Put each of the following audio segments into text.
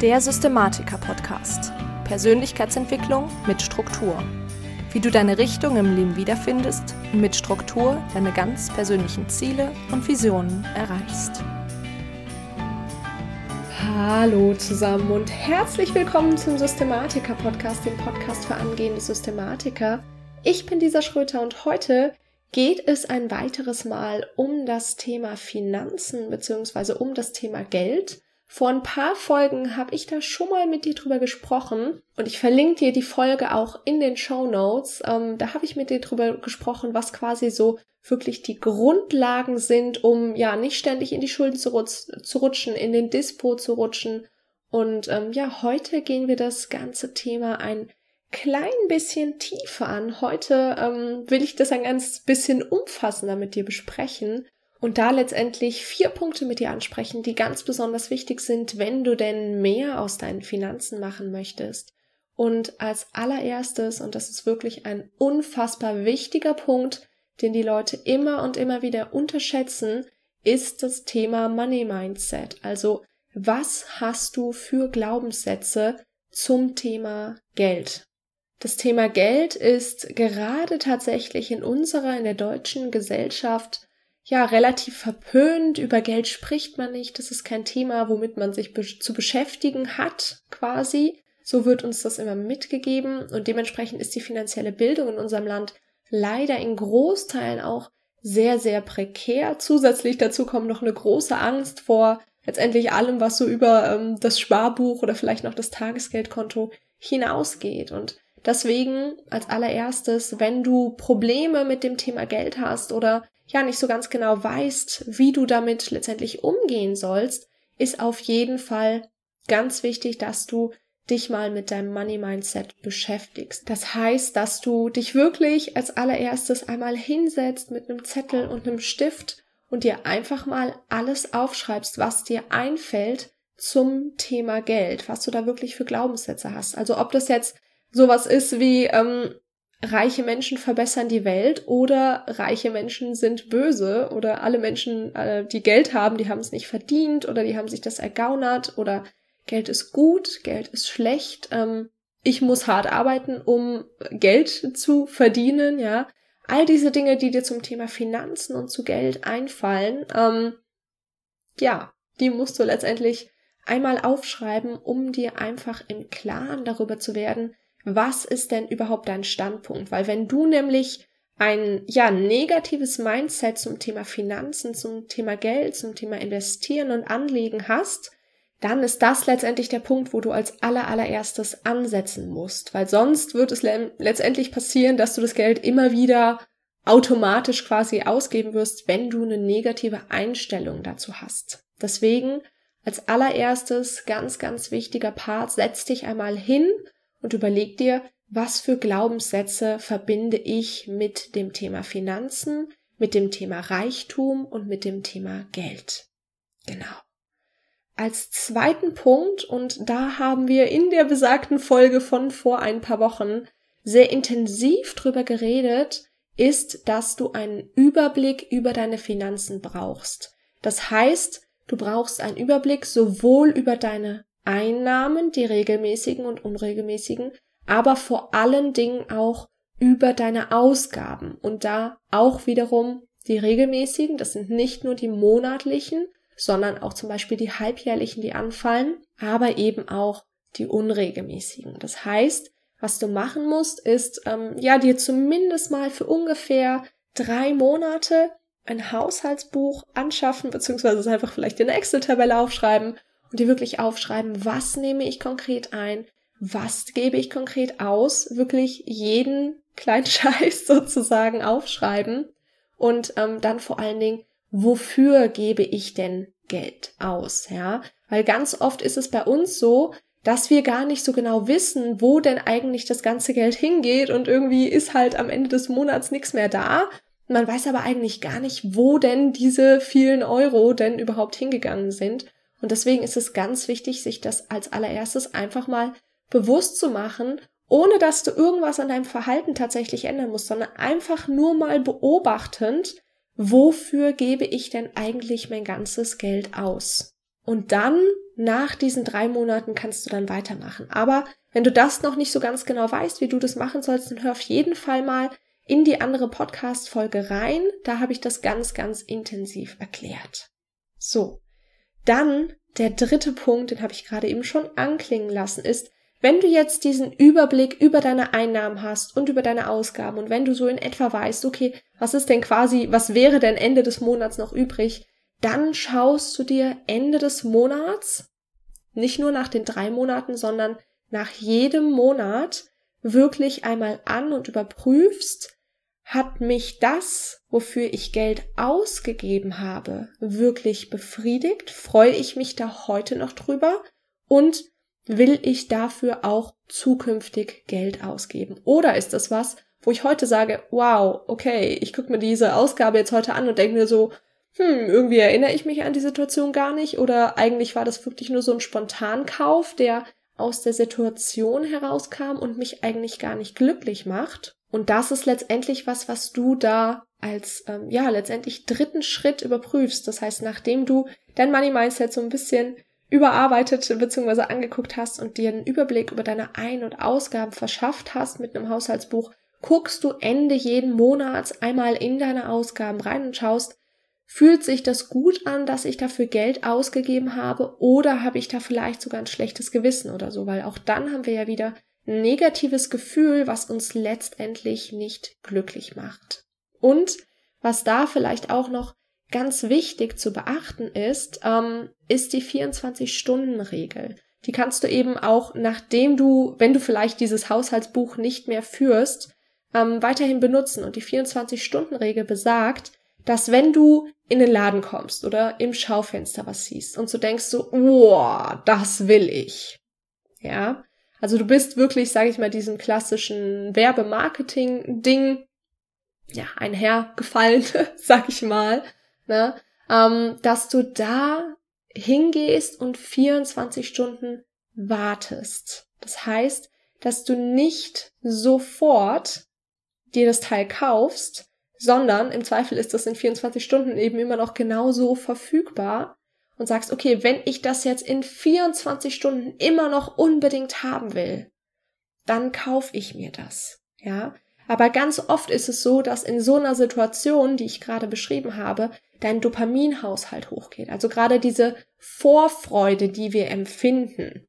Der Systematiker-Podcast. Persönlichkeitsentwicklung mit Struktur. Wie du deine Richtung im Leben wiederfindest und mit Struktur deine ganz persönlichen Ziele und Visionen erreichst. Hallo zusammen und herzlich willkommen zum Systematiker-Podcast, dem Podcast für angehende Systematiker. Ich bin Lisa Schröter und heute geht es ein weiteres Mal um das Thema Finanzen bzw. um das Thema Geld. Vor ein paar Folgen habe ich da schon mal mit dir drüber gesprochen und ich verlinke dir die Folge auch in den Show Notes. Ähm, da habe ich mit dir drüber gesprochen, was quasi so wirklich die Grundlagen sind, um ja nicht ständig in die Schulden zu, zu rutschen, in den Dispo zu rutschen. Und ähm, ja, heute gehen wir das ganze Thema ein klein bisschen tiefer an. Heute ähm, will ich das ein ganz bisschen umfassender mit dir besprechen und da letztendlich vier Punkte mit dir ansprechen, die ganz besonders wichtig sind, wenn du denn mehr aus deinen Finanzen machen möchtest. Und als allererstes, und das ist wirklich ein unfassbar wichtiger Punkt, den die Leute immer und immer wieder unterschätzen, ist das Thema Money Mindset. Also was hast du für Glaubenssätze zum Thema Geld? Das Thema Geld ist gerade tatsächlich in unserer, in der deutschen Gesellschaft ja relativ verpönt. Über Geld spricht man nicht. Das ist kein Thema, womit man sich be zu beschäftigen hat, quasi. So wird uns das immer mitgegeben und dementsprechend ist die finanzielle Bildung in unserem Land leider in Großteilen auch sehr, sehr prekär. Zusätzlich dazu kommt noch eine große Angst vor letztendlich allem, was so über ähm, das Sparbuch oder vielleicht noch das Tagesgeldkonto hinausgeht. Und deswegen als allererstes, wenn du Probleme mit dem Thema Geld hast oder ja nicht so ganz genau weißt, wie du damit letztendlich umgehen sollst, ist auf jeden Fall ganz wichtig, dass du dich mal mit deinem Money Mindset beschäftigst. Das heißt, dass du dich wirklich als allererstes einmal hinsetzt mit einem Zettel und einem Stift und dir einfach mal alles aufschreibst, was dir einfällt zum Thema Geld, was du da wirklich für Glaubenssätze hast. Also ob das jetzt sowas ist wie, ähm, reiche Menschen verbessern die Welt oder reiche Menschen sind böse oder alle Menschen, äh, die Geld haben, die haben es nicht verdient oder die haben sich das ergaunert oder Geld ist gut, Geld ist schlecht, ähm, ich muss hart arbeiten, um Geld zu verdienen, ja. All diese Dinge, die dir zum Thema Finanzen und zu Geld einfallen, ähm, ja, die musst du letztendlich einmal aufschreiben, um dir einfach im Klaren darüber zu werden, was ist denn überhaupt dein Standpunkt? Weil wenn du nämlich ein ja negatives Mindset zum Thema Finanzen, zum Thema Geld, zum Thema Investieren und Anlegen hast, dann ist das letztendlich der Punkt, wo du als aller allererstes ansetzen musst, weil sonst wird es le letztendlich passieren, dass du das Geld immer wieder automatisch quasi ausgeben wirst, wenn du eine negative Einstellung dazu hast. Deswegen als allererstes ganz ganz wichtiger Part, setz dich einmal hin und überleg dir, was für Glaubenssätze verbinde ich mit dem Thema Finanzen, mit dem Thema Reichtum und mit dem Thema Geld. Genau. Als zweiten Punkt, und da haben wir in der besagten Folge von vor ein paar Wochen sehr intensiv drüber geredet, ist, dass du einen Überblick über deine Finanzen brauchst. Das heißt, du brauchst einen Überblick sowohl über deine Einnahmen, die regelmäßigen und unregelmäßigen, aber vor allen Dingen auch über deine Ausgaben und da auch wiederum die regelmäßigen, das sind nicht nur die monatlichen, sondern auch zum Beispiel die halbjährlichen, die anfallen, aber eben auch die unregelmäßigen. Das heißt, was du machen musst, ist ähm, ja dir zumindest mal für ungefähr drei Monate ein Haushaltsbuch anschaffen, beziehungsweise einfach vielleicht in eine Excel-Tabelle aufschreiben und dir wirklich aufschreiben, was nehme ich konkret ein, was gebe ich konkret aus, wirklich jeden kleinen Scheiß sozusagen aufschreiben und ähm, dann vor allen Dingen, wofür gebe ich denn Geld aus, ja? Weil ganz oft ist es bei uns so, dass wir gar nicht so genau wissen, wo denn eigentlich das ganze Geld hingeht und irgendwie ist halt am Ende des Monats nichts mehr da. Man weiß aber eigentlich gar nicht, wo denn diese vielen Euro denn überhaupt hingegangen sind. Und deswegen ist es ganz wichtig, sich das als allererstes einfach mal bewusst zu machen, ohne dass du irgendwas an deinem Verhalten tatsächlich ändern musst, sondern einfach nur mal beobachtend, wofür gebe ich denn eigentlich mein ganzes Geld aus? Und dann nach diesen drei Monaten kannst du dann weitermachen. Aber wenn du das noch nicht so ganz genau weißt, wie du das machen sollst, dann hör auf jeden Fall mal in die andere Podcast-Folge rein. Da habe ich das ganz, ganz intensiv erklärt. So. Dann der dritte Punkt, den habe ich gerade eben schon anklingen lassen, ist, wenn du jetzt diesen Überblick über deine Einnahmen hast und über deine Ausgaben und wenn du so in etwa weißt, okay, was ist denn quasi, was wäre denn Ende des Monats noch übrig, dann schaust du dir Ende des Monats, nicht nur nach den drei Monaten, sondern nach jedem Monat wirklich einmal an und überprüfst, hat mich das, wofür ich Geld ausgegeben habe, wirklich befriedigt? Freue ich mich da heute noch drüber? Und will ich dafür auch zukünftig Geld ausgeben? Oder ist das was, wo ich heute sage, wow, okay, ich gucke mir diese Ausgabe jetzt heute an und denke mir so, hm, irgendwie erinnere ich mich an die Situation gar nicht oder eigentlich war das wirklich nur so ein Spontankauf, der aus der Situation herauskam und mich eigentlich gar nicht glücklich macht. Und das ist letztendlich was, was du da als, ähm, ja, letztendlich dritten Schritt überprüfst. Das heißt, nachdem du dein Money Mindset so ein bisschen überarbeitet bzw. angeguckt hast und dir einen Überblick über deine Ein- und Ausgaben verschafft hast mit einem Haushaltsbuch, guckst du Ende jeden Monats einmal in deine Ausgaben rein und schaust, fühlt sich das gut an, dass ich dafür Geld ausgegeben habe oder habe ich da vielleicht sogar ein schlechtes Gewissen oder so, weil auch dann haben wir ja wieder negatives Gefühl, was uns letztendlich nicht glücklich macht. Und was da vielleicht auch noch ganz wichtig zu beachten ist, ähm, ist die 24-Stunden-Regel. Die kannst du eben auch, nachdem du, wenn du vielleicht dieses Haushaltsbuch nicht mehr führst, ähm, weiterhin benutzen. Und die 24-Stunden-Regel besagt, dass wenn du in den Laden kommst oder im Schaufenster was siehst und so denkst so, oh, das will ich. Ja. Also du bist wirklich, sage ich mal, diesem klassischen Werbemarketing-Ding, ja, einhergefallen, sag ich mal ne, ähm, dass du da hingehst und 24 Stunden wartest. Das heißt, dass du nicht sofort dir das Teil kaufst, sondern im Zweifel ist das in 24 Stunden eben immer noch genauso verfügbar und sagst, okay, wenn ich das jetzt in 24 Stunden immer noch unbedingt haben will, dann kauf ich mir das. Ja, aber ganz oft ist es so, dass in so einer Situation, die ich gerade beschrieben habe, dein Dopaminhaushalt hochgeht. Also gerade diese Vorfreude, die wir empfinden.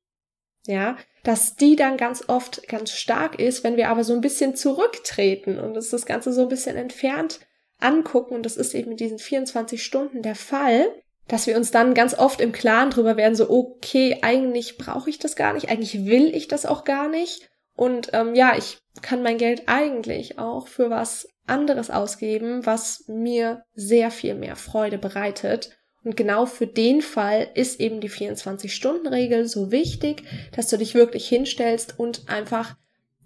Ja, dass die dann ganz oft ganz stark ist, wenn wir aber so ein bisschen zurücktreten und uns das Ganze so ein bisschen entfernt angucken. Und das ist eben in diesen 24 Stunden der Fall, dass wir uns dann ganz oft im Klaren drüber werden, so, okay, eigentlich brauche ich das gar nicht, eigentlich will ich das auch gar nicht. Und ähm, ja, ich kann mein Geld eigentlich auch für was anderes ausgeben, was mir sehr viel mehr Freude bereitet. Und genau für den Fall ist eben die 24-Stunden-Regel so wichtig, dass du dich wirklich hinstellst und einfach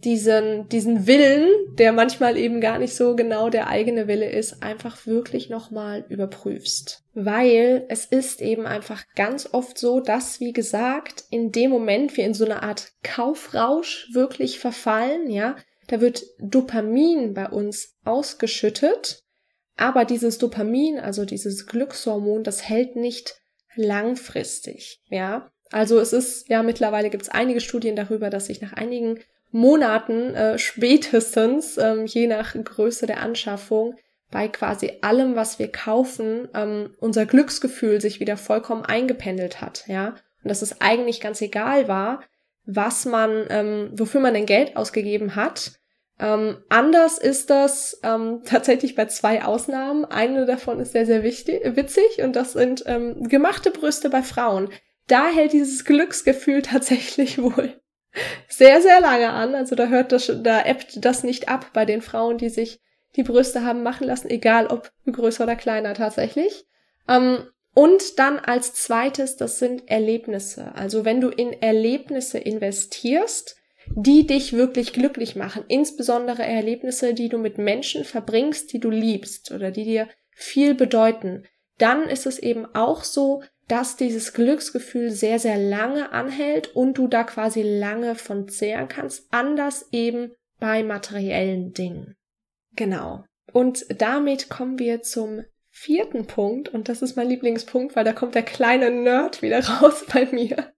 diesen, diesen Willen, der manchmal eben gar nicht so genau der eigene Wille ist, einfach wirklich nochmal überprüfst. Weil es ist eben einfach ganz oft so, dass, wie gesagt, in dem Moment wir in so eine Art Kaufrausch wirklich verfallen, ja. Da wird Dopamin bei uns ausgeschüttet, aber dieses Dopamin, also dieses Glückshormon, das hält nicht langfristig, ja. Also es ist, ja, mittlerweile gibt es einige Studien darüber, dass sich nach einigen Monaten äh, spätestens, ähm, je nach Größe der Anschaffung, bei quasi allem, was wir kaufen, ähm, unser Glücksgefühl sich wieder vollkommen eingependelt hat, ja. Und dass es eigentlich ganz egal war, was man, ähm, wofür man denn Geld ausgegeben hat. Ähm, anders ist das ähm, tatsächlich bei zwei Ausnahmen. Eine davon ist sehr, sehr wichtig, witzig und das sind ähm, gemachte Brüste bei Frauen. Da hält dieses Glücksgefühl tatsächlich wohl sehr, sehr lange an. Also da hört das, da ebbt das nicht ab bei den Frauen, die sich die Brüste haben machen lassen, egal ob größer oder kleiner tatsächlich. Ähm, und dann als zweites, das sind Erlebnisse. Also wenn du in Erlebnisse investierst, die dich wirklich glücklich machen, insbesondere Erlebnisse, die du mit Menschen verbringst, die du liebst oder die dir viel bedeuten, dann ist es eben auch so, dass dieses Glücksgefühl sehr, sehr lange anhält und du da quasi lange von zehren kannst, anders eben bei materiellen Dingen. Genau. Und damit kommen wir zum vierten Punkt, und das ist mein Lieblingspunkt, weil da kommt der kleine Nerd wieder raus bei mir.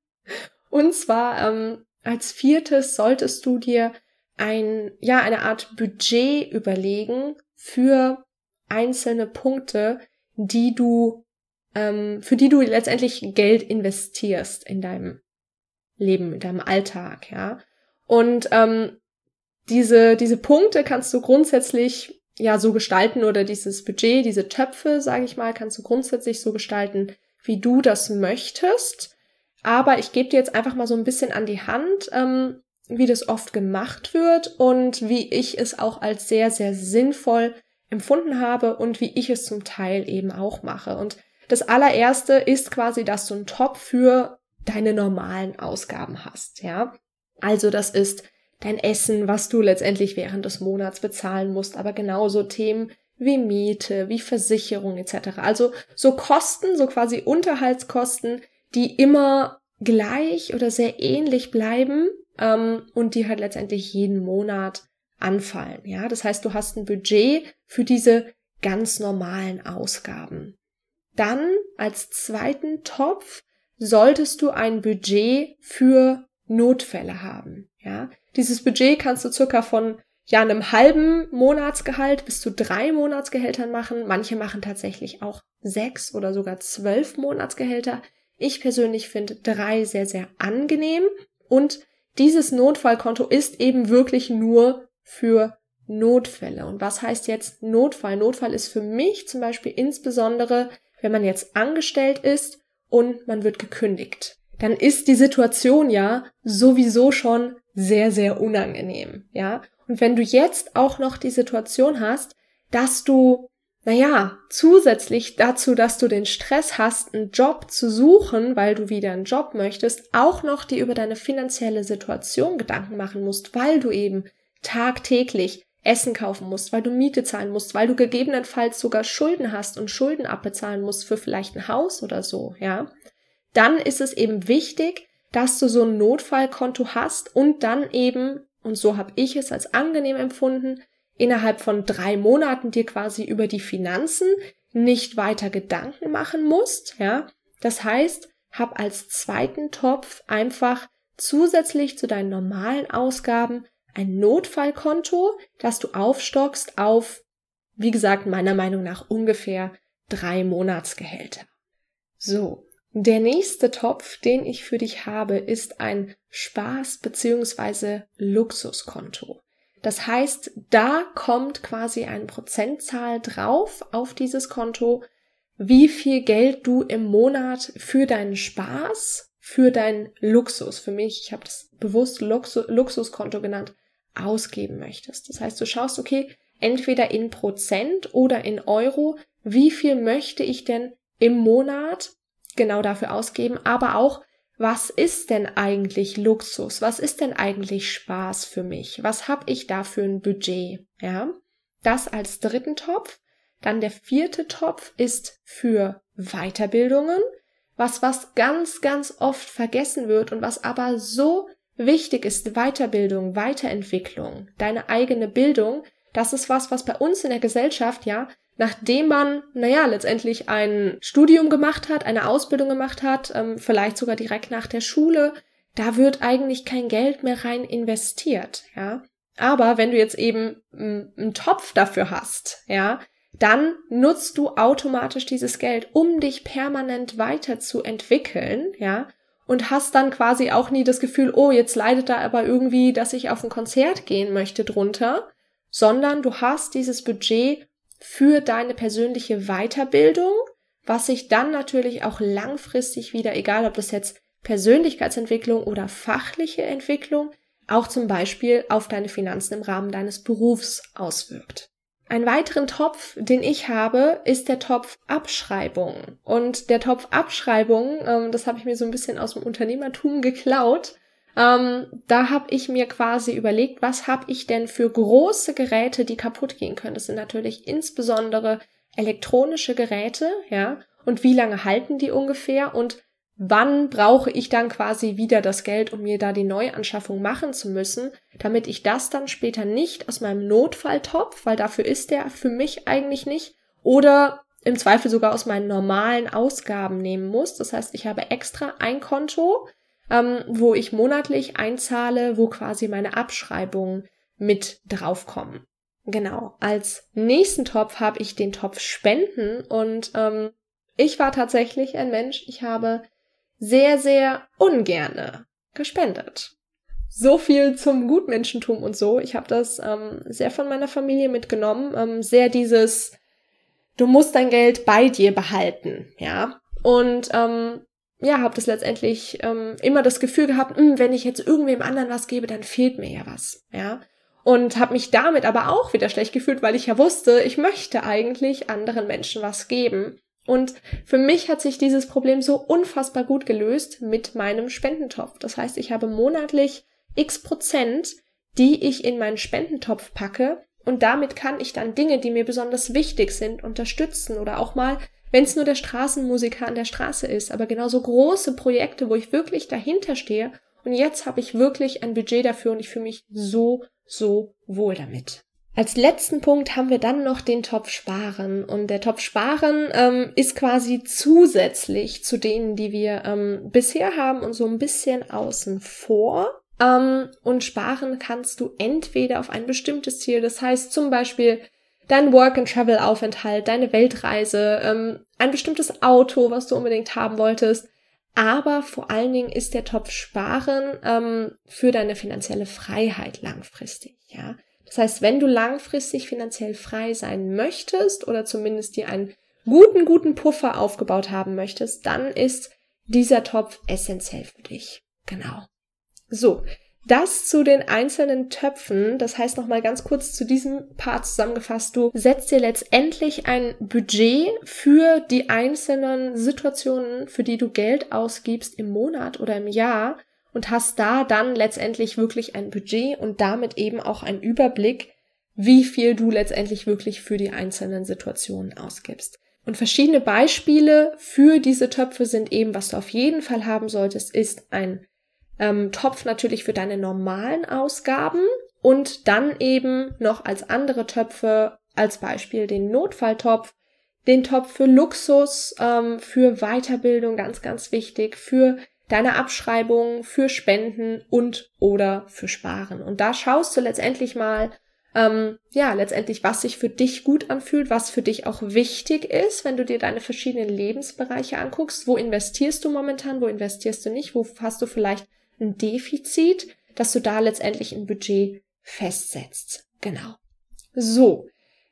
Und zwar ähm, als viertes solltest du dir ein, ja, eine Art Budget überlegen für einzelne Punkte, die du, ähm, für die du letztendlich Geld investierst in deinem Leben, in deinem Alltag, ja. Und ähm, diese, diese Punkte kannst du grundsätzlich ja so gestalten oder dieses Budget, diese Töpfe, sage ich mal, kannst du grundsätzlich so gestalten, wie du das möchtest. Aber ich gebe dir jetzt einfach mal so ein bisschen an die Hand, ähm, wie das oft gemacht wird und wie ich es auch als sehr, sehr sinnvoll empfunden habe und wie ich es zum Teil eben auch mache. Und das allererste ist quasi, dass du einen Top für deine normalen Ausgaben hast, ja. Also das ist dein Essen, was du letztendlich während des Monats bezahlen musst, aber genauso Themen wie Miete, wie Versicherung etc. Also so Kosten, so quasi Unterhaltskosten, die immer gleich oder sehr ähnlich bleiben ähm, und die halt letztendlich jeden Monat anfallen. Ja, das heißt, du hast ein Budget für diese ganz normalen Ausgaben. Dann als zweiten Topf solltest du ein Budget für Notfälle haben. Ja, dieses Budget kannst du circa von ja einem halben Monatsgehalt bis zu drei Monatsgehältern machen. Manche machen tatsächlich auch sechs oder sogar zwölf Monatsgehälter. Ich persönlich finde drei sehr, sehr angenehm und dieses Notfallkonto ist eben wirklich nur für Notfälle. Und was heißt jetzt Notfall? Notfall ist für mich zum Beispiel insbesondere, wenn man jetzt angestellt ist und man wird gekündigt. Dann ist die Situation ja sowieso schon sehr, sehr unangenehm, ja. Und wenn du jetzt auch noch die Situation hast, dass du naja, zusätzlich dazu, dass du den Stress hast, einen Job zu suchen, weil du wieder einen Job möchtest, auch noch dir über deine finanzielle Situation Gedanken machen musst, weil du eben tagtäglich Essen kaufen musst, weil du Miete zahlen musst, weil du gegebenenfalls sogar Schulden hast und Schulden abbezahlen musst für vielleicht ein Haus oder so, ja, dann ist es eben wichtig, dass du so ein Notfallkonto hast und dann eben, und so habe ich es als angenehm empfunden, innerhalb von drei Monaten dir quasi über die Finanzen nicht weiter Gedanken machen musst, ja. Das heißt, hab als zweiten Topf einfach zusätzlich zu deinen normalen Ausgaben ein Notfallkonto, das du aufstockst auf, wie gesagt, meiner Meinung nach ungefähr drei Monatsgehälter. So. Der nächste Topf, den ich für dich habe, ist ein Spaß- bzw. Luxuskonto. Das heißt, da kommt quasi eine Prozentzahl drauf auf dieses Konto, wie viel Geld du im Monat für deinen Spaß, für deinen Luxus, für mich, ich habe das bewusst Luxus, Luxuskonto genannt, ausgeben möchtest. Das heißt, du schaust, okay, entweder in Prozent oder in Euro, wie viel möchte ich denn im Monat genau dafür ausgeben, aber auch, was ist denn eigentlich Luxus? Was ist denn eigentlich Spaß für mich? Was habe ich da für ein Budget? Ja, das als dritten Topf. Dann der vierte Topf ist für Weiterbildungen, was was ganz ganz oft vergessen wird und was aber so wichtig ist, Weiterbildung, Weiterentwicklung, deine eigene Bildung, das ist was, was bei uns in der Gesellschaft ja nachdem man, naja, letztendlich ein Studium gemacht hat, eine Ausbildung gemacht hat, ähm, vielleicht sogar direkt nach der Schule, da wird eigentlich kein Geld mehr rein investiert, ja. Aber wenn du jetzt eben einen Topf dafür hast, ja, dann nutzt du automatisch dieses Geld, um dich permanent weiterzuentwickeln, ja, und hast dann quasi auch nie das Gefühl, oh, jetzt leidet da aber irgendwie, dass ich auf ein Konzert gehen möchte drunter, sondern du hast dieses Budget für deine persönliche Weiterbildung, was sich dann natürlich auch langfristig wieder, egal ob das jetzt Persönlichkeitsentwicklung oder fachliche Entwicklung, auch zum Beispiel auf deine Finanzen im Rahmen deines Berufs auswirkt. Ein weiteren Topf, den ich habe, ist der Topf Abschreibung. Und der Topf Abschreibung, ähm, das habe ich mir so ein bisschen aus dem Unternehmertum geklaut, ähm, da habe ich mir quasi überlegt, was habe ich denn für große Geräte, die kaputt gehen können. Das sind natürlich insbesondere elektronische Geräte, ja. Und wie lange halten die ungefähr? Und wann brauche ich dann quasi wieder das Geld, um mir da die Neuanschaffung machen zu müssen, damit ich das dann später nicht aus meinem Notfalltopf, weil dafür ist der für mich eigentlich nicht, oder im Zweifel sogar aus meinen normalen Ausgaben nehmen muss. Das heißt, ich habe extra ein Konto, ähm, wo ich monatlich einzahle, wo quasi meine Abschreibungen mit draufkommen. Genau. Als nächsten Topf habe ich den Topf Spenden und ähm, ich war tatsächlich ein Mensch, ich habe sehr, sehr ungerne gespendet. So viel zum Gutmenschentum und so. Ich habe das ähm, sehr von meiner Familie mitgenommen. Ähm, sehr dieses, du musst dein Geld bei dir behalten, ja. Und ähm, ja, habe das letztendlich ähm, immer das Gefühl gehabt, mh, hm, wenn ich jetzt irgendwem anderen was gebe, dann fehlt mir ja was, ja. Und habe mich damit aber auch wieder schlecht gefühlt, weil ich ja wusste, ich möchte eigentlich anderen Menschen was geben. Und für mich hat sich dieses Problem so unfassbar gut gelöst mit meinem Spendentopf. Das heißt, ich habe monatlich x Prozent, die ich in meinen Spendentopf packe. Und damit kann ich dann Dinge, die mir besonders wichtig sind, unterstützen oder auch mal, wenn es nur der Straßenmusiker an der Straße ist, aber genauso große Projekte, wo ich wirklich dahinter stehe. Und jetzt habe ich wirklich ein Budget dafür und ich fühle mich so, so wohl damit. Als letzten Punkt haben wir dann noch den Topf Sparen. Und der Topf Sparen ähm, ist quasi zusätzlich zu denen, die wir ähm, bisher haben und so ein bisschen außen vor. Ähm, und sparen kannst du entweder auf ein bestimmtes Ziel, das heißt zum Beispiel dein Work-and-Travel-Aufenthalt, deine Weltreise, ähm, ein bestimmtes Auto, was du unbedingt haben wolltest. Aber vor allen Dingen ist der Topf Sparen ähm, für deine finanzielle Freiheit langfristig. Ja, das heißt, wenn du langfristig finanziell frei sein möchtest oder zumindest dir einen guten, guten Puffer aufgebaut haben möchtest, dann ist dieser Topf essentiell für dich. Genau. So. Das zu den einzelnen Töpfen, das heißt nochmal ganz kurz zu diesem Part zusammengefasst, du setzt dir letztendlich ein Budget für die einzelnen Situationen, für die du Geld ausgibst im Monat oder im Jahr und hast da dann letztendlich wirklich ein Budget und damit eben auch einen Überblick, wie viel du letztendlich wirklich für die einzelnen Situationen ausgibst. Und verschiedene Beispiele für diese Töpfe sind eben, was du auf jeden Fall haben solltest, ist ein ähm, Topf natürlich für deine normalen Ausgaben und dann eben noch als andere Töpfe, als Beispiel den Notfalltopf, den Topf für Luxus, ähm, für Weiterbildung, ganz, ganz wichtig, für deine Abschreibung für Spenden und oder für Sparen. Und da schaust du letztendlich mal, ähm, ja, letztendlich, was sich für dich gut anfühlt, was für dich auch wichtig ist, wenn du dir deine verschiedenen Lebensbereiche anguckst. Wo investierst du momentan, wo investierst du nicht, wo hast du vielleicht ein Defizit, dass du da letztendlich ein Budget festsetzt. Genau. So,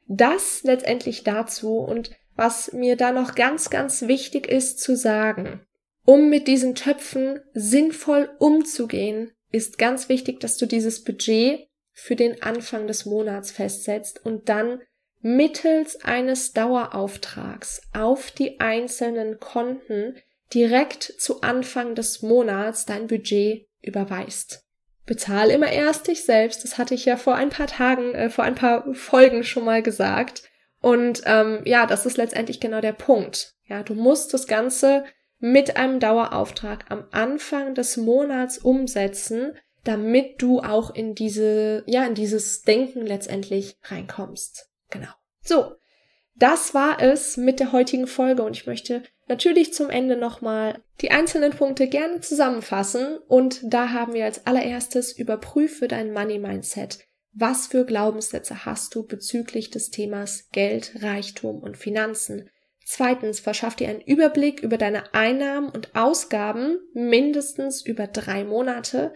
das letztendlich dazu und was mir da noch ganz, ganz wichtig ist zu sagen, um mit diesen Töpfen sinnvoll umzugehen, ist ganz wichtig, dass du dieses Budget für den Anfang des Monats festsetzt und dann mittels eines Dauerauftrags auf die einzelnen Konten direkt zu Anfang des Monats dein Budget überweist. Bezahl immer erst dich selbst, das hatte ich ja vor ein paar Tagen, äh, vor ein paar Folgen schon mal gesagt. Und ähm, ja, das ist letztendlich genau der Punkt. Ja, du musst das Ganze mit einem Dauerauftrag am Anfang des Monats umsetzen, damit du auch in diese, ja, in dieses Denken letztendlich reinkommst. Genau. So. Das war es mit der heutigen Folge und ich möchte natürlich zum Ende nochmal die einzelnen Punkte gerne zusammenfassen und da haben wir als allererstes überprüfe dein Money Mindset. Was für Glaubenssätze hast du bezüglich des Themas Geld, Reichtum und Finanzen? Zweitens, verschaff dir einen Überblick über deine Einnahmen und Ausgaben mindestens über drei Monate.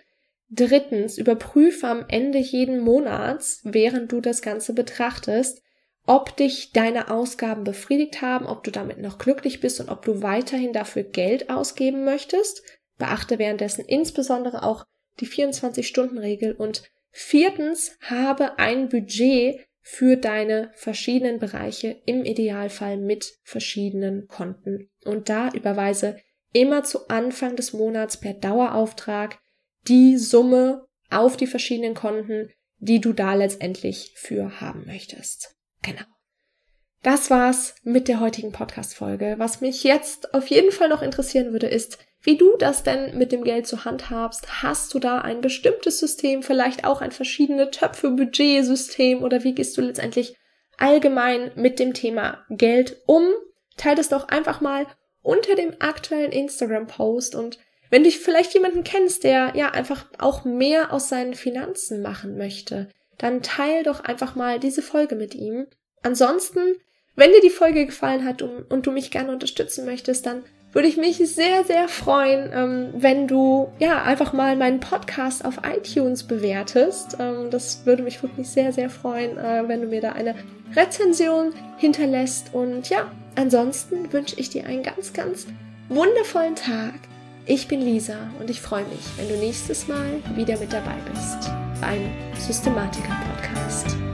Drittens, überprüfe am Ende jeden Monats, während du das Ganze betrachtest, ob dich deine Ausgaben befriedigt haben, ob du damit noch glücklich bist und ob du weiterhin dafür Geld ausgeben möchtest. Beachte währenddessen insbesondere auch die 24-Stunden-Regel und viertens, habe ein Budget für deine verschiedenen Bereiche, im Idealfall mit verschiedenen Konten. Und da überweise immer zu Anfang des Monats per Dauerauftrag die Summe auf die verschiedenen Konten, die du da letztendlich für haben möchtest. Genau. Das war's mit der heutigen Podcast-Folge. Was mich jetzt auf jeden Fall noch interessieren würde, ist, wie du das denn mit dem Geld zu handhabst. Hast du da ein bestimmtes System, vielleicht auch ein verschiedene Töpfe, Budgetsystem oder wie gehst du letztendlich allgemein mit dem Thema Geld um? Teil das doch einfach mal unter dem aktuellen Instagram-Post und wenn du vielleicht jemanden kennst, der ja einfach auch mehr aus seinen Finanzen machen möchte, dann teil doch einfach mal diese Folge mit ihm. Ansonsten, wenn dir die Folge gefallen hat und, du mich gerne unterstützen möchtest, dann würde ich mich sehr, sehr freuen, ähm, wenn du ja einfach mal meinen Podcast auf iTunes bewertest. Ähm, das würde mich wirklich sehr, sehr freuen, äh, wenn du mir da eine Rezension hinterlässt. Und ja, ansonsten wünsche ich dir einen ganz, ganz wundervollen Tag. Ich bin Lisa und ich freue mich, wenn du nächstes Mal wieder mit dabei bist beim Systematiker Podcast.